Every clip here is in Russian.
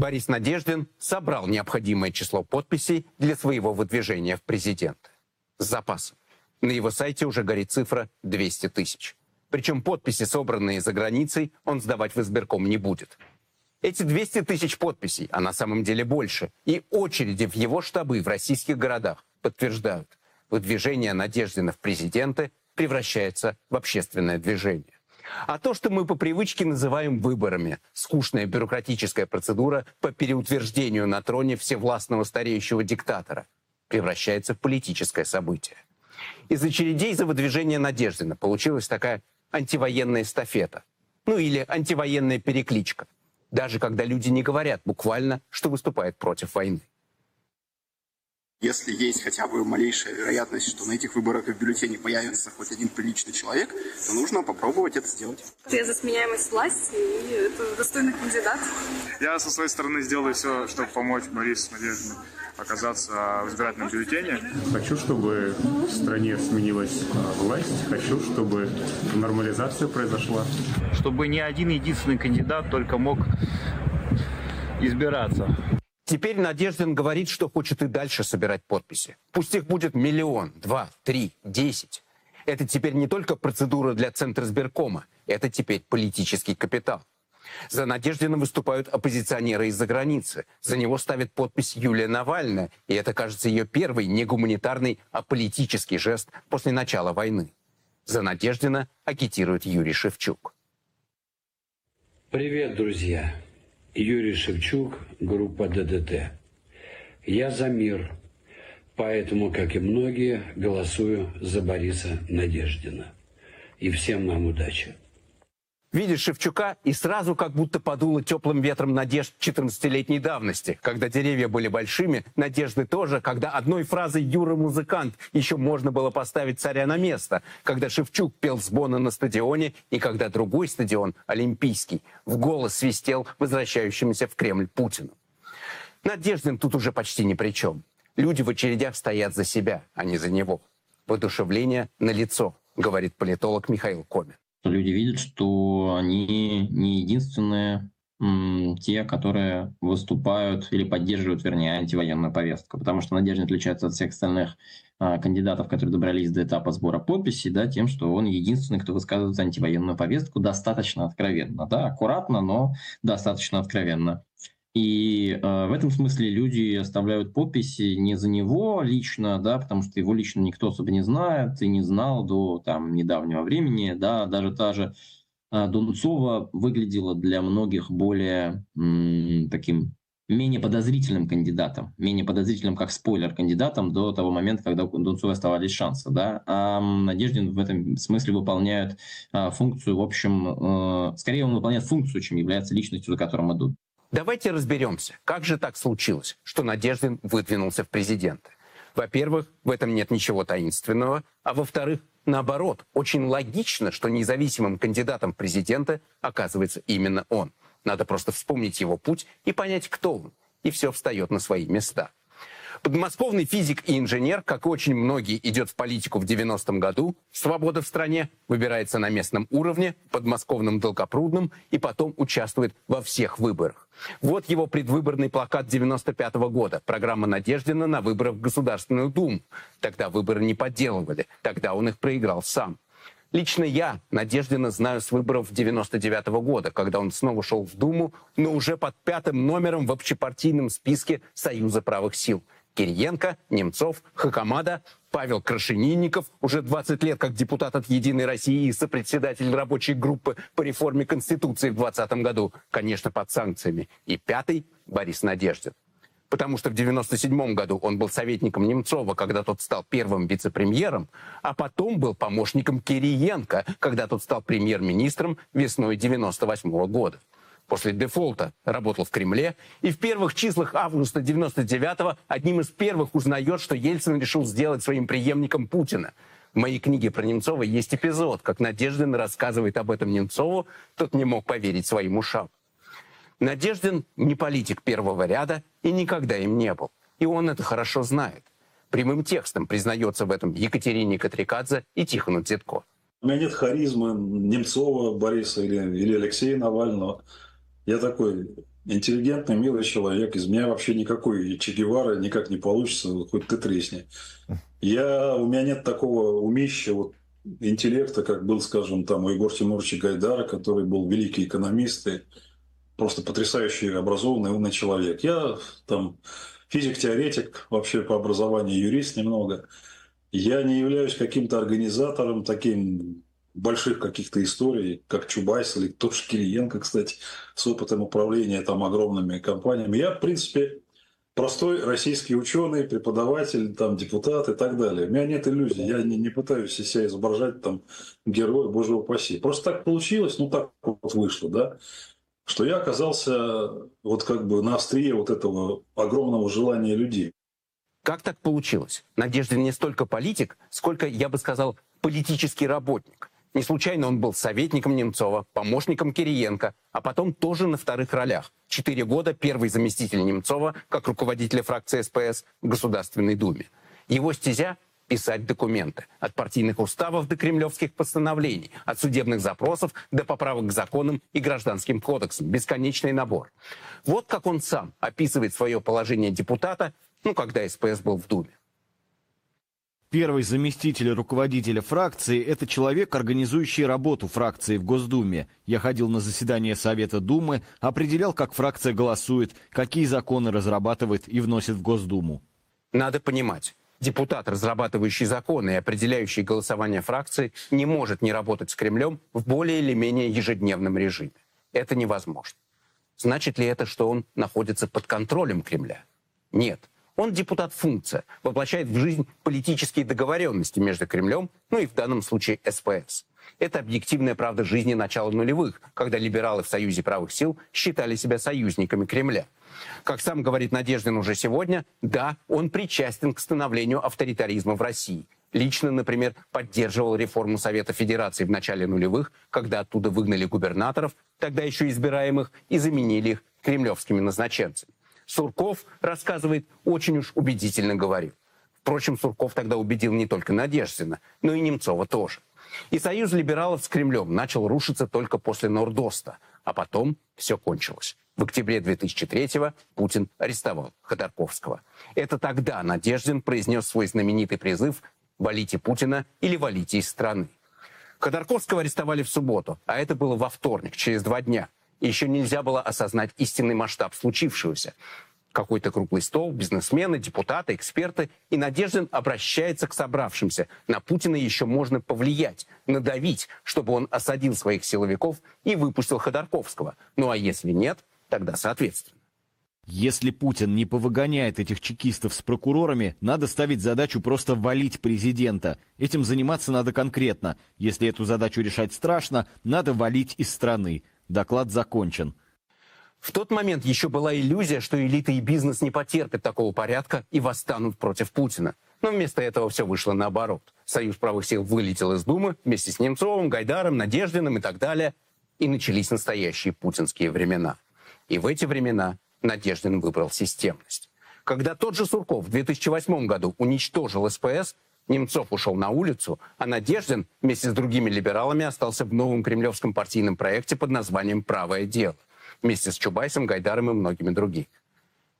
Борис Надеждин собрал необходимое число подписей для своего выдвижения в президенты. С запасом. На его сайте уже горит цифра 200 тысяч. Причем подписи, собранные за границей, он сдавать в избирком не будет. Эти 200 тысяч подписей, а на самом деле больше, и очереди в его штабы в российских городах подтверждают, выдвижение Надеждина в президенты превращается в общественное движение. А то, что мы по привычке называем выборами, скучная бюрократическая процедура по переутверждению на троне всевластного стареющего диктатора, превращается в политическое событие. Из очередей за выдвижение Надеждина получилась такая антивоенная эстафета. Ну или антивоенная перекличка. Даже когда люди не говорят буквально, что выступают против войны. Если есть хотя бы малейшая вероятность, что на этих выборах и в бюллетене появится хоть один приличный человек, то нужно попробовать это сделать. Я за сменяемость власти, и это достойный кандидат. Я со своей стороны сделаю все, чтобы помочь Борису Надежде оказаться в избирательном бюллетене. Хочу, чтобы в стране сменилась а, власть. Хочу, чтобы нормализация произошла. Чтобы не один единственный кандидат только мог избираться. Теперь Надеждин говорит, что хочет и дальше собирать подписи. Пусть их будет миллион, два, три, десять. Это теперь не только процедура для Центра сберкома, это теперь политический капитал. За Надеждина выступают оппозиционеры из-за границы. За него ставит подпись Юлия Навальная, и это, кажется, ее первый не гуманитарный, а политический жест после начала войны. За Надеждина агитирует Юрий Шевчук. Привет, друзья! Юрий Шевчук, группа ДДТ. Я за мир, поэтому, как и многие, голосую за Бориса Надеждина. И всем нам удачи. Видишь Шевчука, и сразу как будто подуло теплым ветром надежд 14-летней давности. Когда деревья были большими, надежды тоже, когда одной фразой «Юра музыкант» еще можно было поставить царя на место, когда Шевчук пел с Бона на стадионе, и когда другой стадион, Олимпийский, в голос свистел возвращающимся в Кремль Путину. Надеждин тут уже почти ни при чем. Люди в очередях стоят за себя, а не за него. Воодушевление на лицо, говорит политолог Михаил Комин люди видят, что они не единственные те, которые выступают или поддерживают, вернее, антивоенную повестку. Потому что Надежда отличается от всех остальных а, кандидатов, которые добрались до этапа сбора подписей, да, тем, что он единственный, кто высказывает антивоенную повестку достаточно откровенно. Да, аккуратно, но достаточно откровенно. И э, в этом смысле люди оставляют подписи не за него лично, да, потому что его лично никто особо не знает и не знал до там, недавнего времени. Да, даже та же э, Дунцова выглядела для многих более м, таким менее подозрительным кандидатом, менее подозрительным как спойлер кандидатом до того момента, когда у Дунцова оставались шансы. Да? А Надеждин в этом смысле выполняет а, функцию, в общем, э, скорее он выполняет функцию, чем является личностью, за которым идут. Давайте разберемся, как же так случилось, что Надеждин выдвинулся в президенты. Во-первых, в этом нет ничего таинственного, а во-вторых, наоборот, очень логично, что независимым кандидатом в президенты оказывается именно он. Надо просто вспомнить его путь и понять, кто он. И все встает на свои места. Подмосковный физик и инженер, как очень многие, идет в политику в 90-м году. Свобода в стране выбирается на местном уровне, подмосковном Долгопрудном, и потом участвует во всех выборах. Вот его предвыборный плакат 95 -го года. Программа Надеждина на выборах в Государственную Думу. Тогда выборы не подделывали. Тогда он их проиграл сам. Лично я Надеждина знаю с выборов 99 -го года, когда он снова шел в Думу, но уже под пятым номером в общепартийном списке Союза правых сил – Кириенко, Немцов, Хакамада, Павел Крашенинников, уже 20 лет как депутат от «Единой России» и сопредседатель рабочей группы по реформе Конституции в 2020 году, конечно, под санкциями. И пятый – Борис Надеждин. Потому что в 1997 году он был советником Немцова, когда тот стал первым вице-премьером, а потом был помощником Кириенко, когда тот стал премьер-министром весной 1998 года после дефолта работал в Кремле, и в первых числах августа 99-го одним из первых узнает, что Ельцин решил сделать своим преемником Путина. В моей книге про Немцова есть эпизод, как Надеждин рассказывает об этом Немцову, тот не мог поверить своим ушам. Надеждин не политик первого ряда и никогда им не был. И он это хорошо знает. Прямым текстом признается в этом Екатерине Катрикадзе и Тихону Цветко. У меня нет харизмы Немцова Бориса или, или Алексея Навального. Я такой интеллигентный, милый человек. Из меня вообще никакой Че Гевара никак не получится, хоть ты тресни. Я, у меня нет такого умища, вот, интеллекта, как был, скажем, там у Егора Тимуровича Гайдара, который был великий экономист и просто потрясающий образованный, умный человек. Я там физик-теоретик, вообще по образованию юрист немного. Я не являюсь каким-то организатором таким больших каких-то историй, как Чубайс или тот же Кириенко, кстати, с опытом управления там огромными компаниями. Я, в принципе, простой российский ученый, преподаватель, там, депутат и так далее. У меня нет иллюзий, я не, не пытаюсь себя изображать там героя, боже упаси. Просто так получилось, ну так вот вышло, да, что я оказался вот как бы на острие вот этого огромного желания людей. Как так получилось? Надеждин не столько политик, сколько, я бы сказал, политический работник. Не случайно он был советником Немцова, помощником Кириенко, а потом тоже на вторых ролях. Четыре года первый заместитель Немцова, как руководителя фракции СПС в Государственной Думе. Его стезя – писать документы. От партийных уставов до кремлевских постановлений, от судебных запросов до поправок к законам и гражданским кодексам. Бесконечный набор. Вот как он сам описывает свое положение депутата, ну, когда СПС был в Думе. Первый заместитель руководителя фракции – это человек, организующий работу фракции в Госдуме. Я ходил на заседание Совета Думы, определял, как фракция голосует, какие законы разрабатывает и вносит в Госдуму. Надо понимать, депутат, разрабатывающий законы и определяющий голосование фракции, не может не работать с Кремлем в более или менее ежедневном режиме. Это невозможно. Значит ли это, что он находится под контролем Кремля? Нет. Он депутат-функция, воплощает в жизнь политические договоренности между Кремлем, ну и в данном случае СПС. Это объективная правда жизни начала нулевых, когда либералы в Союзе правых сил считали себя союзниками Кремля. Как сам говорит Надеждин уже сегодня, да, он причастен к становлению авторитаризма в России. Лично, например, поддерживал реформу Совета Федерации в начале нулевых, когда оттуда выгнали губернаторов, тогда еще избираемых, и заменили их кремлевскими назначенцами. Сурков, рассказывает, очень уж убедительно говорил. Впрочем, Сурков тогда убедил не только Надеждина, но и Немцова тоже. И союз либералов с Кремлем начал рушиться только после Нордоста, а потом все кончилось. В октябре 2003-го Путин арестовал Ходорковского. Это тогда Надеждин произнес свой знаменитый призыв «Валите Путина или валите из страны». Ходорковского арестовали в субботу, а это было во вторник, через два дня – еще нельзя было осознать истинный масштаб случившегося. Какой-то круглый стол, бизнесмены, депутаты, эксперты. И Надеждин обращается к собравшимся. На Путина еще можно повлиять, надавить, чтобы он осадил своих силовиков и выпустил Ходорковского. Ну а если нет, тогда соответственно. Если Путин не повыгоняет этих чекистов с прокурорами, надо ставить задачу просто валить президента. Этим заниматься надо конкретно. Если эту задачу решать страшно, надо валить из страны. Доклад закончен. В тот момент еще была иллюзия, что элита и бизнес не потерпят такого порядка и восстанут против Путина. Но вместо этого все вышло наоборот. Союз правых сил вылетел из Думы вместе с Немцовым, Гайдаром, Надеждиным и так далее. И начались настоящие путинские времена. И в эти времена Надеждин выбрал системность. Когда тот же Сурков в 2008 году уничтожил СПС, Немцов ушел на улицу, а Надеждин вместе с другими либералами остался в новом кремлевском партийном проекте под названием «Правое дело» вместе с Чубайсом, Гайдаром и многими другими.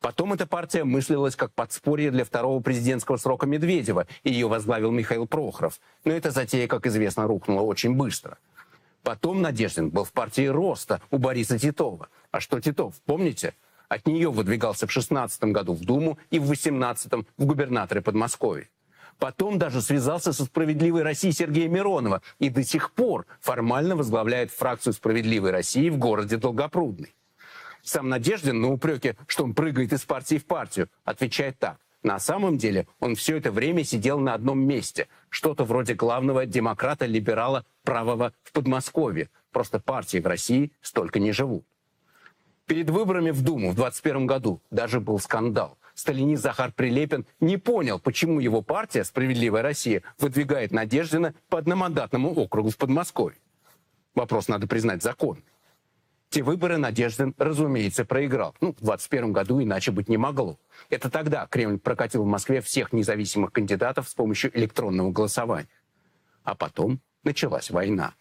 Потом эта партия мыслилась как подспорье для второго президентского срока Медведева, и ее возглавил Михаил Прохоров. Но эта затея, как известно, рухнула очень быстро. Потом Надеждин был в партии Роста у Бориса Титова. А что Титов, помните? От нее выдвигался в 16 году в Думу и в 18 в губернаторы Подмосковья. Потом даже связался со «Справедливой Россией» Сергея Миронова и до сих пор формально возглавляет фракцию «Справедливой России» в городе Долгопрудный. Сам Надеждин на упреки, что он прыгает из партии в партию, отвечает так. На самом деле он все это время сидел на одном месте. Что-то вроде главного демократа-либерала правого в Подмосковье. Просто партии в России столько не живут. Перед выборами в Думу в 2021 году даже был скандал сталинист Захар Прилепин не понял, почему его партия «Справедливая Россия» выдвигает Надеждина по одномандатному округу в Подмосковье. Вопрос, надо признать, закон. Те выборы Надеждин, разумеется, проиграл. Ну, в 2021 году иначе быть не могло. Это тогда Кремль прокатил в Москве всех независимых кандидатов с помощью электронного голосования. А потом началась война.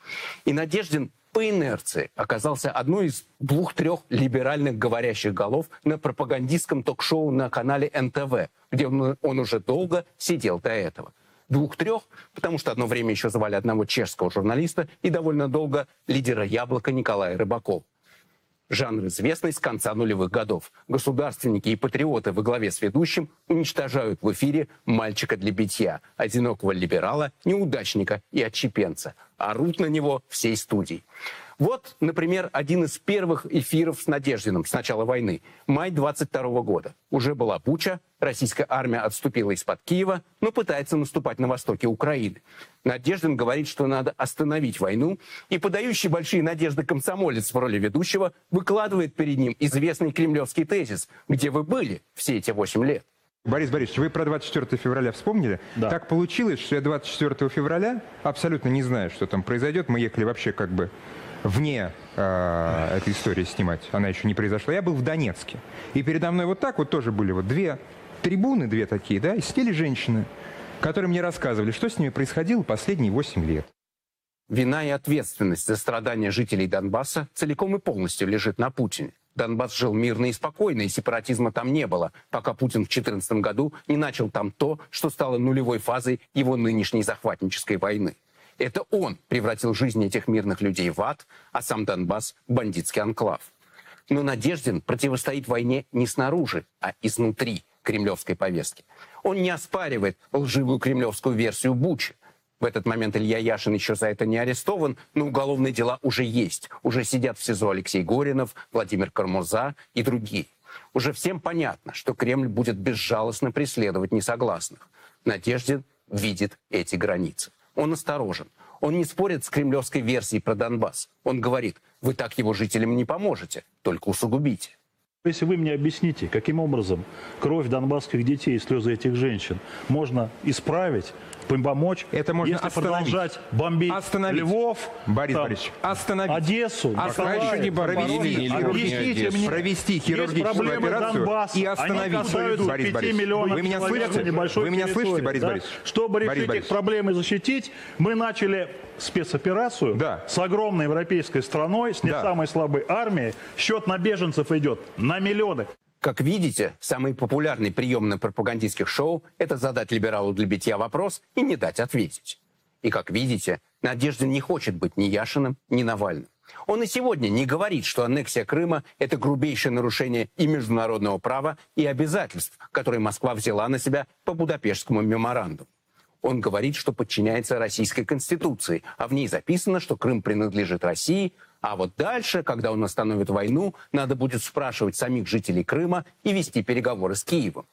И Надеждин по инерции оказался одной из двух-трех либеральных говорящих голов на пропагандистском ток-шоу на канале НТВ, где он, уже долго сидел до этого. Двух-трех, потому что одно время еще звали одного чешского журналиста и довольно долго лидера «Яблока» Николая Рыбакова. Жанр известный с конца нулевых годов. Государственники и патриоты во главе с ведущим уничтожают в эфире мальчика для битья, одинокого либерала, неудачника и отщепенца. Орут на него всей студией. Вот, например, один из первых эфиров с Надеждиным с начала войны. Май 22 года. Уже была Буча, российская армия отступила из-под Киева, но пытается наступать на востоке Украины. Надеждин говорит, что надо остановить войну, и подающий большие надежды комсомолец в роли ведущего выкладывает перед ним известный кремлевский тезис «Где вы были все эти восемь лет?» Борис Борисович, вы про 24 февраля вспомнили? Да. Так получилось, что я 24 февраля абсолютно не знаю, что там произойдет. Мы ехали вообще как бы вне э, этой истории снимать, она еще не произошла. Я был в Донецке. И передо мной вот так вот тоже были вот две трибуны, две такие, да, и сидели женщины, которые мне рассказывали, что с ними происходило последние 8 лет. Вина и ответственность за страдания жителей Донбасса целиком и полностью лежит на Путине. Донбасс жил мирно и спокойно, и сепаратизма там не было, пока Путин в 2014 году не начал там то, что стало нулевой фазой его нынешней захватнической войны. Это он превратил жизнь этих мирных людей в ад, а сам Донбасс – бандитский анклав. Но Надеждин противостоит войне не снаружи, а изнутри кремлевской повестки. Он не оспаривает лживую кремлевскую версию Бучи. В этот момент Илья Яшин еще за это не арестован, но уголовные дела уже есть. Уже сидят в СИЗО Алексей Горинов, Владимир Кармуза и другие. Уже всем понятно, что Кремль будет безжалостно преследовать несогласных. Надеждин видит эти границы. Он осторожен. Он не спорит с кремлевской версией про Донбасс. Он говорит, вы так его жителям не поможете, только усугубите. Если вы мне объясните, каким образом кровь донбасских детей и слезы этих женщин можно исправить, помочь, это можно если остановить. продолжать бомбить остановить. Львов, Борис там, Борисович, остановить. Одессу, остановить. Николаев, провести, объясните мне, провести хирургическую операцию Донбасса, и остановить. Борис Борисович, вы меня слышите? Вы меня слышите, Борис да? Борисович? Чтобы решить Борис их Борисович. проблемы и защитить, мы начали спецоперацию да. с огромной европейской страной, с не да. самой слабой армией. Счет на беженцев идет на миллионы. Как видите, самый популярный прием на пропагандистских шоу – это задать либералу для битья вопрос и не дать ответить. И как видите, Надеждин не хочет быть ни Яшиным, ни Навальным. Он и сегодня не говорит, что аннексия Крыма – это грубейшее нарушение и международного права, и обязательств, которые Москва взяла на себя по Будапештскому меморандуму. Он говорит, что подчиняется Российской Конституции, а в ней записано, что Крым принадлежит России, а вот дальше, когда он остановит войну, надо будет спрашивать самих жителей Крыма и вести переговоры с Киевом.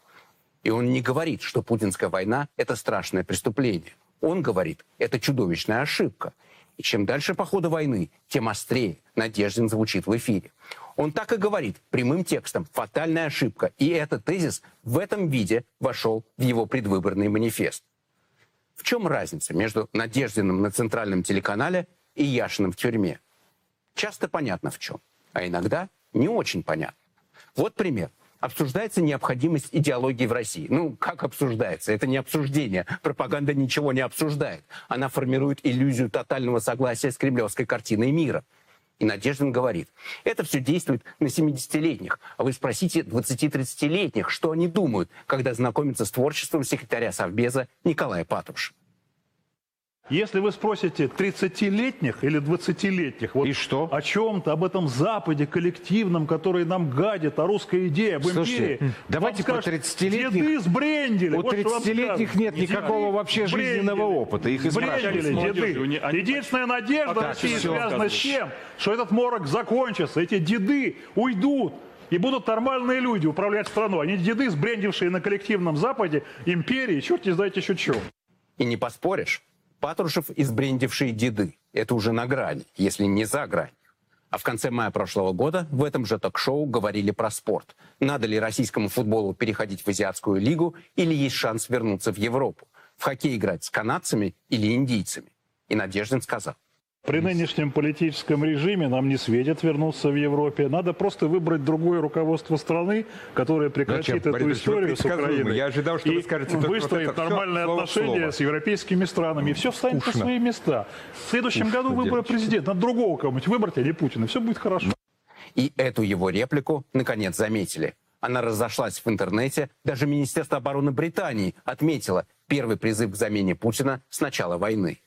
И он не говорит, что путинская война – это страшное преступление. Он говорит, это чудовищная ошибка. И чем дальше по ходу войны, тем острее Надеждин звучит в эфире. Он так и говорит прямым текстом «фатальная ошибка». И этот тезис в этом виде вошел в его предвыборный манифест. В чем разница между Надеждиным на центральном телеканале и Яшиным в тюрьме? Часто понятно в чем, а иногда не очень понятно. Вот пример. Обсуждается необходимость идеологии в России. Ну, как обсуждается? Это не обсуждение. Пропаганда ничего не обсуждает. Она формирует иллюзию тотального согласия с кремлевской картиной мира. И Надеждин говорит, это все действует на 70-летних. А вы спросите 20-30-летних, что они думают, когда знакомятся с творчеством секретаря Совбеза Николая Патрушева. Если вы спросите 30-летних или 20-летних вот И что? о чем-то, об этом Западе коллективном, который нам гадит, о русской идее, об Слушайте, империи, давайте вам про скажут, 30-летних. Деды сбрендили. У Вот что вам 30-летних скажут. нет никакого вообще Сбрендили. жизненного опыта. Их Сбрендили, деды. Единственная надежда Так, России связана с тем, что этот морок закончится, эти деды уйдут. И будут нормальные люди управлять страной. Они деды, сбрендившие на коллективном Западе, империи, черт не знаете еще чего. И не поспоришь, Патрушев и сбрендившие деды – это уже на грани, если не за грань. А в конце мая прошлого года в этом же ток-шоу говорили про спорт. Надо ли российскому футболу переходить в азиатскую лигу или есть шанс вернуться в Европу? В хоккей играть с канадцами или индийцами? И Надеждин сказал. При нынешнем политическом режиме нам не светит вернуться в Европе. Надо просто выбрать другое руководство страны, которое прекратит Зачем? эту Борис историю с. Украиной. Я ожидал, что и вы скажете, вот выстроит это всё нормальные слово в отношения слово. с европейскими странами. И все встанет на Скучно. свои места. В следующем году Скучно, выборы девочки. президента. Надо другого кого-нибудь выбрать, а не Путина. Все будет хорошо. И эту его реплику, наконец, заметили. Она разошлась в интернете. Даже Министерство обороны Британии отметило первый призыв к замене Путина с начала войны.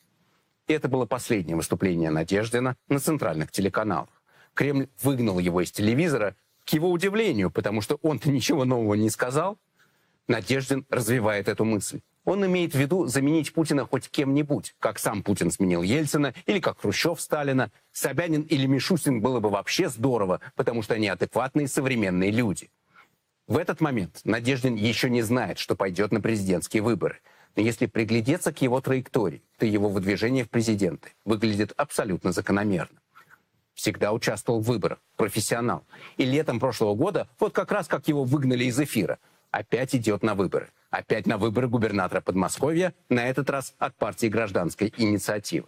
Это было последнее выступление Надеждина на центральных телеканалах. Кремль выгнал его из телевизора к его удивлению, потому что он-то ничего нового не сказал. Надеждин развивает эту мысль. Он имеет в виду заменить Путина хоть кем-нибудь, как сам Путин сменил Ельцина или как Хрущев Сталина. Собянин или Мишустин было бы вообще здорово, потому что они адекватные современные люди. В этот момент Надеждин еще не знает, что пойдет на президентские выборы. Но если приглядеться к его траектории, то его выдвижение в президенты выглядит абсолютно закономерно. Всегда участвовал в выборах, профессионал. И летом прошлого года, вот как раз как его выгнали из эфира, опять идет на выборы. Опять на выборы губернатора Подмосковья, на этот раз от партии гражданской инициативы.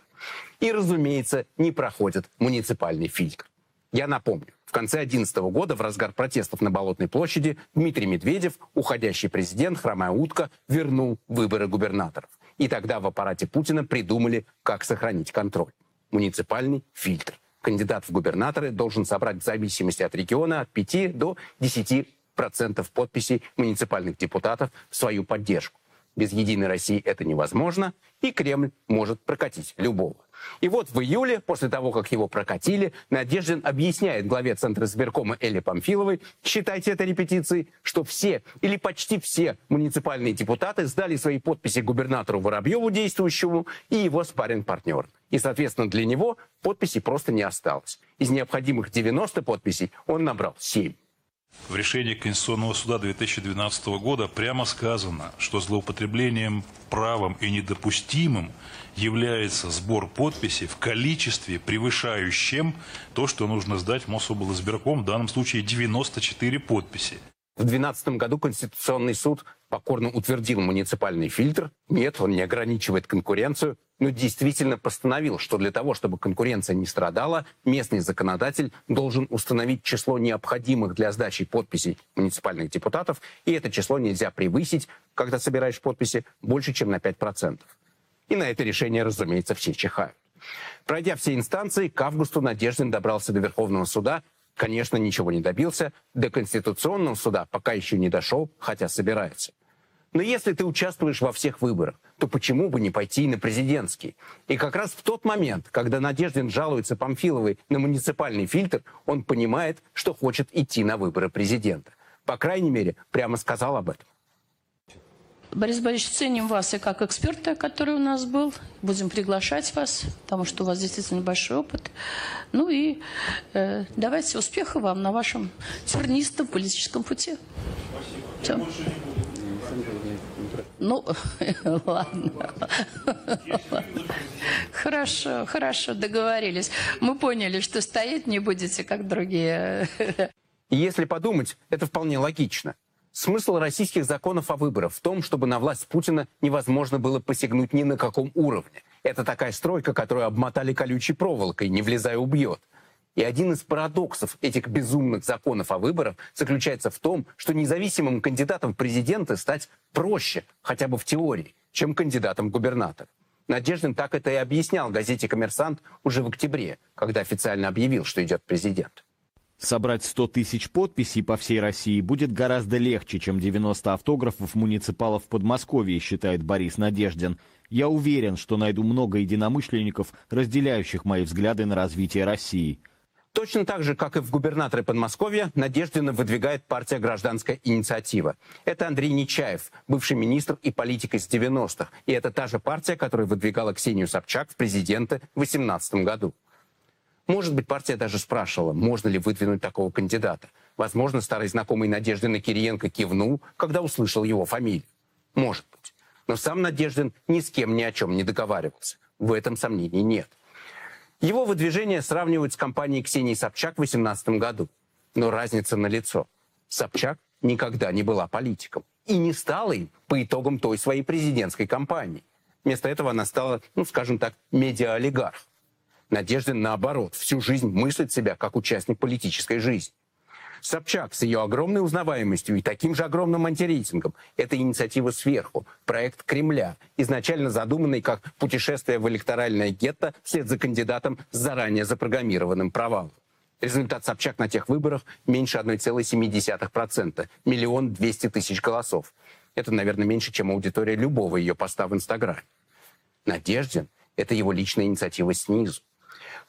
И, разумеется, не проходит муниципальный фильтр. Я напомню, в конце 2011 года, в разгар протестов на Болотной площади, Дмитрий Медведев, уходящий президент, хромая утка, вернул выборы губернаторов. И тогда в аппарате Путина придумали, как сохранить контроль. Муниципальный фильтр. Кандидат в губернаторы должен собрать в зависимости от региона от 5 до 10 процентов подписей муниципальных депутатов в свою поддержку. Без «Единой России» это невозможно, и Кремль может прокатить любого. И вот в июле, после того, как его прокатили, Надеждин объясняет главе Центра избиркома Элли Памфиловой, считайте это репетицией, что все или почти все муниципальные депутаты сдали свои подписи губернатору Воробьеву, действующему, и его спарринг-партнерам. И, соответственно, для него подписей просто не осталось. Из необходимых 90 подписей он набрал 7. В решении Конституционного суда 2012 года прямо сказано, что злоупотреблением правом и недопустимым является сбор подписей в количестве, превышающем то, что нужно сдать Мособлсбирком, в данном случае 94 подписи. В 2012 году Конституционный суд покорно утвердил муниципальный фильтр. Нет, он не ограничивает конкуренцию, но действительно постановил, что для того, чтобы конкуренция не страдала, местный законодатель должен установить число необходимых для сдачи подписей муниципальных депутатов, и это число нельзя превысить, когда собираешь подписи, больше, чем на 5%. И на это решение, разумеется, все чихают. Пройдя все инстанции, к августу Надеждин добрался до Верховного суда. Конечно, ничего не добился. До Конституционного суда пока еще не дошел, хотя собирается. Но если ты участвуешь во всех выборах, то почему бы не пойти и на президентский? И как раз в тот момент, когда Надеждин жалуется Памфиловой на муниципальный фильтр, он понимает, что хочет идти на выборы президента. По крайней мере, прямо сказал об этом. Борис Борисович, ценим вас и как эксперта, который у нас был. Будем приглашать вас, потому что у вас действительно большой опыт. Ну и э, давайте успеха вам на вашем тернистом политическом пути. Всё. Ну, ладно. Хорошо, хорошо, договорились. Мы поняли, что стоять не будете, как другие. Если подумать, это вполне логично. Смысл российских законов о выборах в том, чтобы на власть Путина невозможно было посягнуть ни на каком уровне. Это такая стройка, которую обмотали колючей проволокой, не влезая убьет. И один из парадоксов этих безумных законов о выборах заключается в том, что независимым кандидатом в президенты стать проще, хотя бы в теории, чем кандидатом в губернатор. Надеждин так это и объяснял газете «Коммерсант» уже в октябре, когда официально объявил, что идет президент. Собрать 100 тысяч подписей по всей России будет гораздо легче, чем 90 автографов муниципалов в Подмосковье, считает Борис Надеждин. Я уверен, что найду много единомышленников, разделяющих мои взгляды на развитие России. Точно так же, как и в губернаторы Подмосковья, Надеждина выдвигает партия «Гражданская инициатива». Это Андрей Нечаев, бывший министр и политик из 90-х. И это та же партия, которая выдвигала Ксению Собчак в президенты в 2018 году. Может быть, партия даже спрашивала, можно ли выдвинуть такого кандидата. Возможно, старый знакомый Надеждина Кириенко кивнул, когда услышал его фамилию. Может быть. Но сам Надеждин ни с кем ни о чем не договаривался. В этом сомнений нет. Его выдвижение сравнивают с кампанией Ксении Собчак в 2018 году. Но разница налицо. Собчак никогда не была политиком. И не стала им по итогам той своей президентской кампании. Вместо этого она стала, ну, скажем так, медиа-олигарх. Надеждин, наоборот, всю жизнь мыслит себя как участник политической жизни. Собчак с ее огромной узнаваемостью и таким же огромным антирейтингом – это инициатива сверху, проект Кремля, изначально задуманный как путешествие в электоральное гетто вслед за кандидатом с заранее запрограммированным провалом. Результат Собчак на тех выборах меньше 1,7%, миллион двести тысяч голосов. Это, наверное, меньше, чем аудитория любого ее поста в Инстаграме. Надеждин – это его личная инициатива снизу.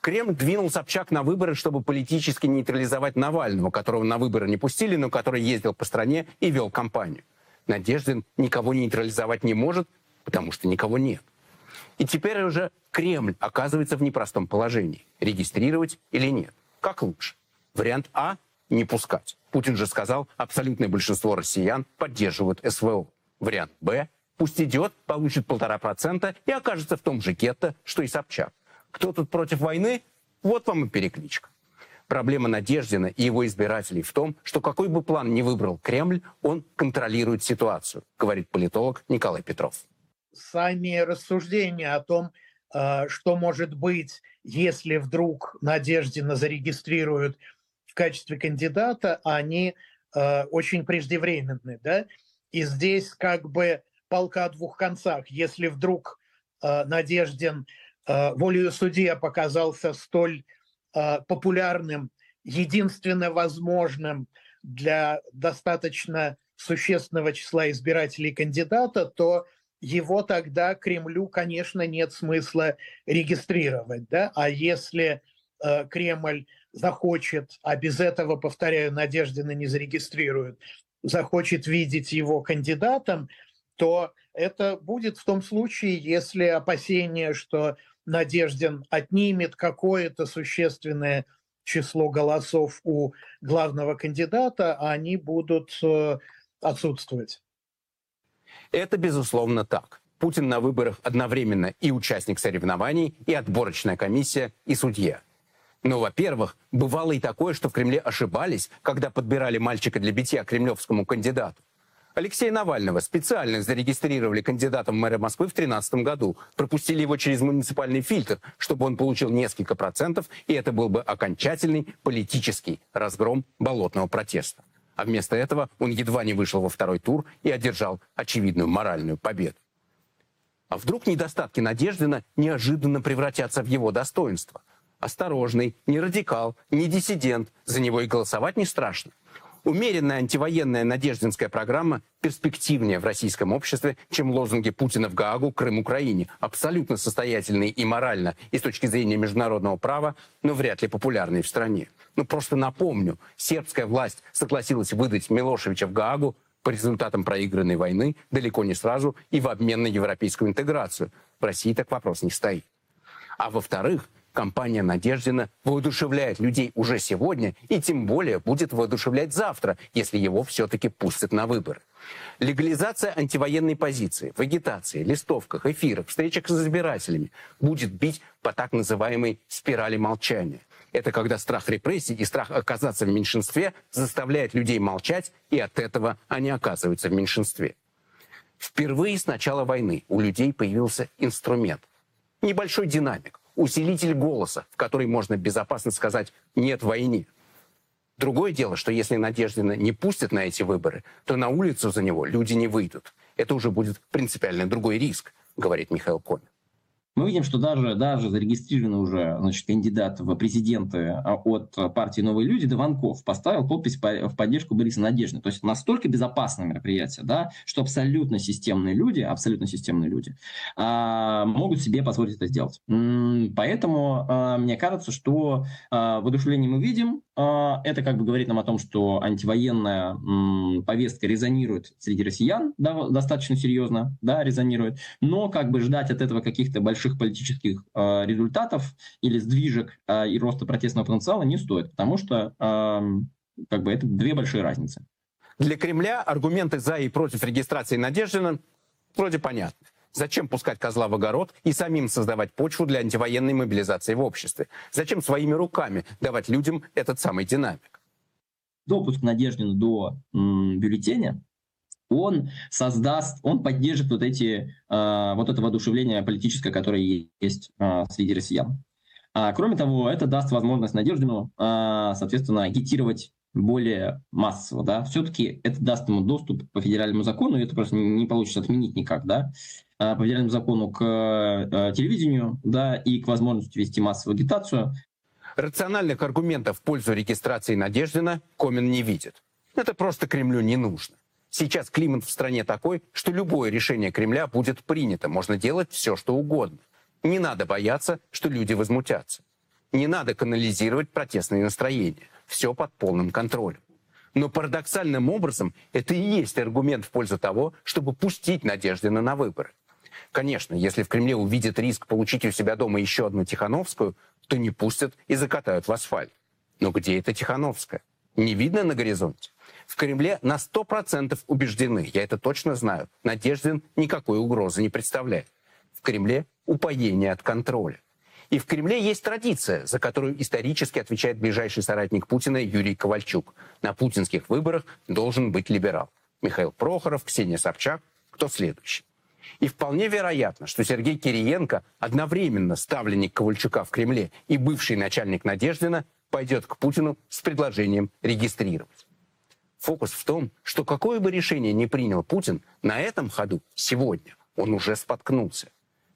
Кремль двинул Собчак на выборы, чтобы политически нейтрализовать Навального, которого на выборы не пустили, но который ездил по стране и вел кампанию. Надеждин никого нейтрализовать не может, потому что никого нет. И теперь уже Кремль оказывается в непростом положении. Регистрировать или нет? Как лучше? Вариант А – не пускать. Путин же сказал, абсолютное большинство россиян поддерживают СВО. Вариант Б – пусть идет, получит полтора процента и окажется в том же гетто, что и Собчак. Кто тут против войны? Вот вам и перекличка. Проблема Надеждина и его избирателей в том, что какой бы план ни выбрал Кремль, он контролирует ситуацию, говорит политолог Николай Петров. Сами рассуждения о том, э, что может быть, если вдруг Надеждина зарегистрируют в качестве кандидата, они э, очень преждевременны. Да? И здесь как бы полка о двух концах. Если вдруг э, Надеждин волею судья показался столь э, популярным, единственно возможным для достаточно существенного числа избирателей кандидата, то его тогда Кремлю, конечно, нет смысла регистрировать. Да? А если э, Кремль захочет, а без этого, повторяю, Надеждина не зарегистрирует, захочет видеть его кандидатом, то это будет в том случае, если опасения, что Надеждин отнимет какое-то существенное число голосов у главного кандидата, а они будут э, отсутствовать. Это, безусловно, так. Путин на выборах одновременно и участник соревнований, и отборочная комиссия, и судья. Но, во-первых, бывало и такое, что в Кремле ошибались, когда подбирали мальчика для битья кремлевскому кандидату. Алексея Навального специально зарегистрировали кандидатом в мэра Москвы в 2013 году. Пропустили его через муниципальный фильтр, чтобы он получил несколько процентов, и это был бы окончательный политический разгром болотного протеста. А вместо этого он едва не вышел во второй тур и одержал очевидную моральную победу. А вдруг недостатки Надеждина неожиданно превратятся в его достоинство? Осторожный, не радикал, не диссидент, за него и голосовать не страшно. Умеренная антивоенная надеждинская программа перспективнее в российском обществе, чем лозунги Путина в Гаагу, Крым, Украине. Абсолютно состоятельные и морально, и с точки зрения международного права, но вряд ли популярные в стране. Ну, просто напомню, сербская власть согласилась выдать Милошевича в Гаагу по результатам проигранной войны далеко не сразу и в обмен на европейскую интеграцию. В России так вопрос не стоит. А во-вторых, Компания Надеждина воодушевляет людей уже сегодня и тем более будет воодушевлять завтра, если его все-таки пустят на выборы. Легализация антивоенной позиции в агитации, листовках, эфирах, встречах с избирателями будет бить по так называемой спирали молчания. Это когда страх репрессий и страх оказаться в меньшинстве заставляет людей молчать, и от этого они оказываются в меньшинстве. Впервые с начала войны у людей появился инструмент. Небольшой динамик усилитель голоса, в который можно безопасно сказать «нет войне». Другое дело, что если Надеждина не пустят на эти выборы, то на улицу за него люди не выйдут. Это уже будет принципиально другой риск, говорит Михаил Комин мы видим, что даже, даже зарегистрированный уже значит, кандидат в президенты а, от партии «Новые люди» Дованков поставил подпись в поддержку Бориса Надежды. То есть настолько безопасное мероприятие, да, что абсолютно системные люди, абсолютно системные люди а, могут себе позволить это сделать. Поэтому а, мне кажется, что а, воодушевление мы видим. А, это как бы говорит нам о том, что антивоенная м, повестка резонирует среди россиян да, достаточно серьезно, да, резонирует. Но как бы ждать от этого каких-то больших больших политических э, результатов или сдвижек э, и роста протестного потенциала не стоит, потому что э, как бы это две большие разницы. Для Кремля аргументы за и против регистрации Надеждина вроде понятны. Зачем пускать козла в огород и самим создавать почву для антивоенной мобилизации в обществе? Зачем своими руками давать людям этот самый динамик? Допуск Надеждина до м, бюллетеня он создаст, он поддержит вот эти, э, вот это воодушевление политическое, которое есть э, среди россиян. А, кроме того, это даст возможность Надеждину, а, соответственно, агитировать более массово, да, все-таки это даст ему доступ по федеральному закону, и это просто не получится отменить никак, да, а, по федеральному закону к телевидению, да, и к возможности вести массовую агитацию. Рациональных аргументов в пользу регистрации Надеждина Комин не видит. Это просто Кремлю не нужно. Сейчас климат в стране такой, что любое решение Кремля будет принято. Можно делать все, что угодно. Не надо бояться, что люди возмутятся. Не надо канализировать протестные настроения. Все под полным контролем. Но парадоксальным образом это и есть аргумент в пользу того, чтобы пустить Надеждина на выборы. Конечно, если в Кремле увидят риск получить у себя дома еще одну Тихановскую, то не пустят и закатают в асфальт. Но где эта Тихановская? Не видно на горизонте? В Кремле на 100% убеждены, я это точно знаю, Надеждин никакой угрозы не представляет. В Кремле упоение от контроля. И в Кремле есть традиция, за которую исторически отвечает ближайший соратник Путина Юрий Ковальчук. На путинских выборах должен быть либерал. Михаил Прохоров, Ксения Собчак. Кто следующий? И вполне вероятно, что Сергей Кириенко, одновременно ставленник Ковальчука в Кремле и бывший начальник Надеждина, пойдет к Путину с предложением регистрировать. Фокус в том, что какое бы решение ни принял Путин, на этом ходу сегодня он уже споткнулся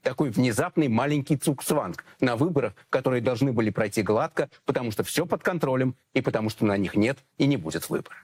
такой внезапный маленький цуксванг на выборах, которые должны были пройти гладко, потому что все под контролем и потому что на них нет и не будет выбора.